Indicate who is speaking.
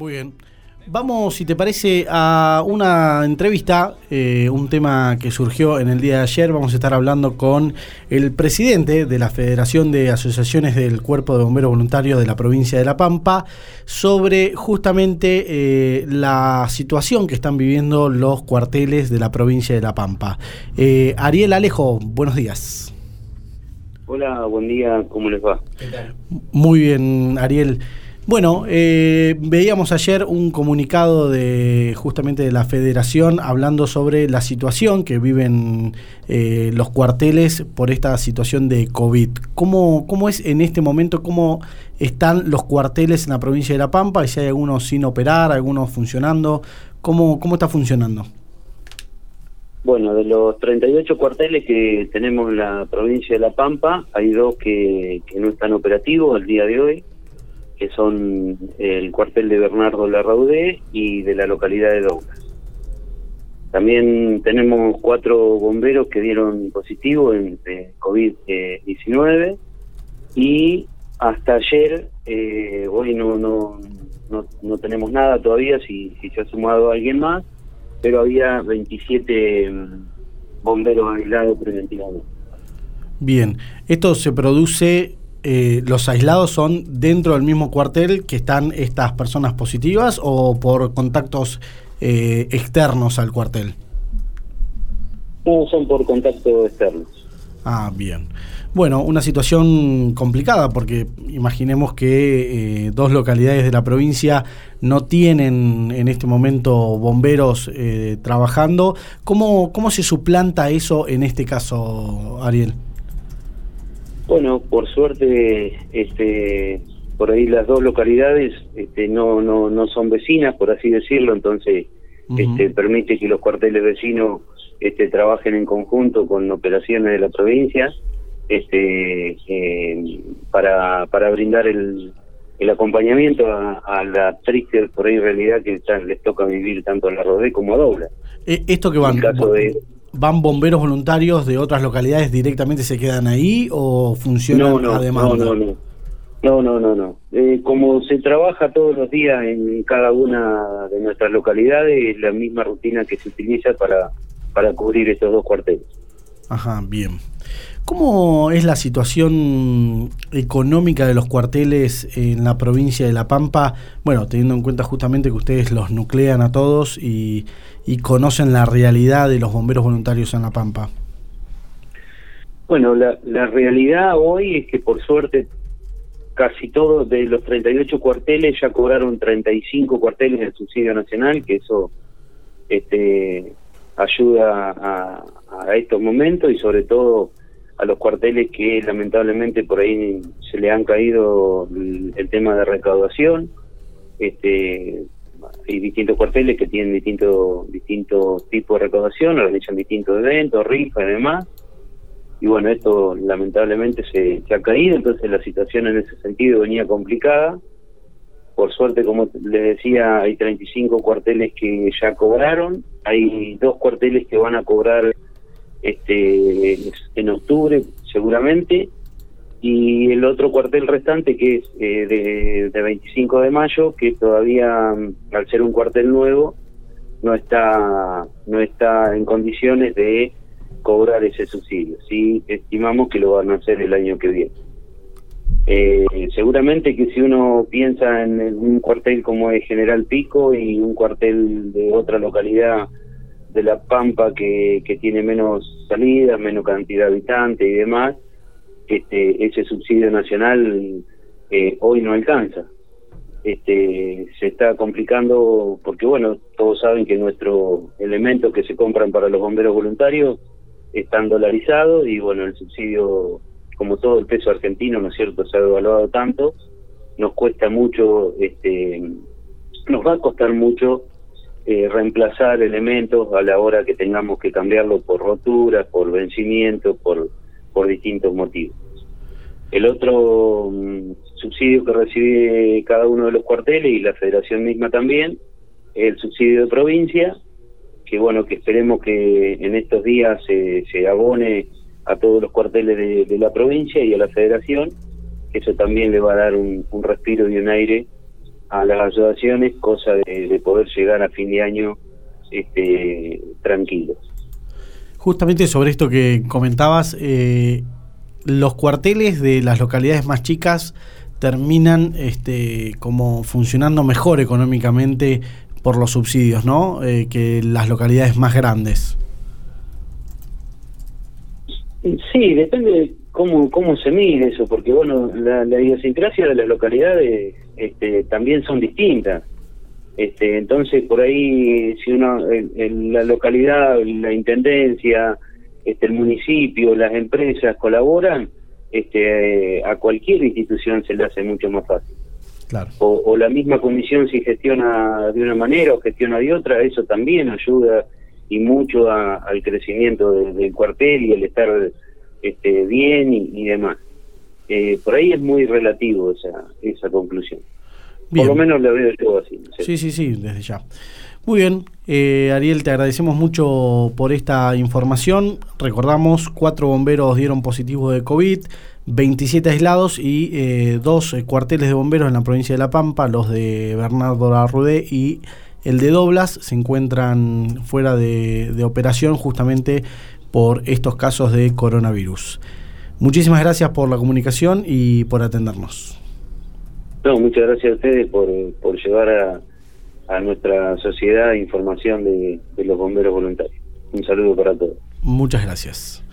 Speaker 1: Muy bien. Vamos, si te parece, a una entrevista, eh, un tema que surgió en el día de ayer. Vamos a estar hablando con el presidente de la Federación de Asociaciones del Cuerpo de Bomberos Voluntarios de la provincia de La Pampa sobre justamente eh, la situación que están viviendo los cuarteles de la provincia de La Pampa. Eh, Ariel Alejo, buenos días.
Speaker 2: Hola, buen día, ¿cómo les va?
Speaker 1: Muy bien, Ariel. Bueno, eh, veíamos ayer un comunicado de justamente de la Federación hablando sobre la situación que viven eh, los cuarteles por esta situación de COVID. ¿Cómo, ¿Cómo es en este momento, cómo están los cuarteles en la provincia de La Pampa? Y si hay algunos sin operar, algunos funcionando, ¿cómo, cómo está funcionando?
Speaker 2: Bueno, de los 38 cuarteles que tenemos en la provincia de La Pampa, hay dos que, que no están operativos al día de hoy que son el cuartel de Bernardo Larraudé y de la localidad de Douglas. También tenemos cuatro bomberos que dieron positivo en COVID-19 y hasta ayer, eh, hoy no, no, no, tenemos nada todavía, si, si se ha sumado alguien más, pero había 27 mm, bomberos aislados preventivamente.
Speaker 1: Bien, esto se produce eh, los aislados son dentro del mismo cuartel que están estas personas positivas o por contactos eh, externos al cuartel?
Speaker 2: No, son por contactos externos.
Speaker 1: Ah, bien. Bueno, una situación complicada porque imaginemos que eh, dos localidades de la provincia no tienen en este momento bomberos trabajando. ¿Cómo, ¿Cómo se suplanta eso en este caso, Ariel?
Speaker 2: Bueno, por suerte, este, por ahí las dos localidades este, no, no, no son vecinas, por así decirlo, entonces este, permite que los cuarteles vecinos este, trabajen en conjunto con operaciones de la provincia este, eh, para, para brindar el, el acompañamiento a, la triste por ahí realidad que les toca vivir tanto a la Rodé como a Dobla.
Speaker 1: Eh, esto que van, de, ¿Van bomberos voluntarios de otras localidades directamente se quedan ahí o funcionan
Speaker 2: no, no,
Speaker 1: a demanda?
Speaker 2: No, no, no. No, no, no, no. Eh, como se trabaja todos los días en cada una de nuestras localidades, es la misma rutina que se utiliza para, para cubrir estos dos cuarteles.
Speaker 1: Ajá, bien. ¿Cómo es la situación económica de los cuarteles en la provincia de La Pampa? Bueno, teniendo en cuenta justamente que ustedes los nuclean a todos y, conocen la realidad de los bomberos voluntarios en La Pampa.
Speaker 2: Bueno, la, la realidad hoy es que por suerte casi todos de los 38 cuarteles ya cobraron 35 cuarteles del subsidio nacional, que eso este, ayuda a estos momentos y sobre todo a los cuarteles que lamentablemente por ahí se le han caído el, tema de recaudación. Este, hay distintos cuarteles que tienen distintos distintos tipos de recaudación, organizan distintos eventos, rifas y demás. Y bueno, esto lamentablemente se, se ha caído, entonces la situación en ese sentido venía complicada. Por suerte, como les decía, hay 35 cuarteles que ya cobraron, hay dos cuarteles que van a cobrar este en octubre seguramente y el otro cuartel restante que es eh, de, 25 de mayo que todavía mm, al ser un cuartel nuevo no está no está en condiciones de cobrar ese subsidio. Sí estimamos que lo van a hacer el año que viene. Eh, seguramente que si uno piensa en un cuartel como es General Pico y un cuartel de otra localidad de la Pampa que, que tiene menos salidas, menos cantidad de habitantes y demás, este, ese subsidio nacional eh, hoy no alcanza. Este, se está complicando porque, bueno, todos saben que nuestros elementos que se compran para los bomberos voluntarios están dolarizados y, bueno, el subsidio, como todo el peso argentino, ¿no es cierto?, se ha devaluado tanto, nos cuesta mucho, este, nos va a costar mucho eh, reemplazar elementos a la hora que tengamos que cambiarlo por roturas, por vencimientos, por, por distintos motivos. El otro mm, subsidio que recibe cada uno de los cuarteles y la federación misma también es el subsidio de provincia, que bueno, que esperemos que en estos días se, se abone a todos los cuarteles de, la provincia y a la federación, que eso también le va a dar un, un respiro y un aire a las asociaciones, cosa de, poder llegar a fin de año este, tranquilos.
Speaker 1: Justamente sobre esto que comentabas, eh, los cuarteles de las localidades más chicas terminan este, como funcionando mejor económicamente por los subsidios, ¿no? Eh, que las localidades más grandes.
Speaker 2: Sí, depende de cómo, cómo se mide eso, porque bueno, la, idiosincrasia de las localidades este, también son distintas. Este, entonces, por ahí, si uno, en, la localidad, la intendencia, este, el municipio, las empresas colaboran, este, a cualquier institución se le hace mucho más fácil. Claro. O, la misma comisión si gestiona de una manera o gestiona de otra, eso también ayuda y mucho al crecimiento del cuartel y el estar este, bien y, demás. Eh, por ahí es muy relativo esa, esa conclusión. Por lo menos lo veo yo así.
Speaker 1: Sí, sí, sí, desde ya. Muy bien, eh, Ariel, te agradecemos mucho por esta información. Recordamos, cuatro bomberos dieron positivo de COVID, 27 aislados y eh, dos cuarteles de bomberos en la provincia de La Pampa, los de Bernardo Larrudé y el de Doblas, se encuentran fuera de, de operación justamente por estos casos de coronavirus. Muchísimas gracias por la comunicación y por atendernos.
Speaker 2: No, muchas gracias a ustedes por, por llevar a, a nuestra sociedad información de, de los bomberos voluntarios. Un saludo para todos.
Speaker 1: Muchas gracias.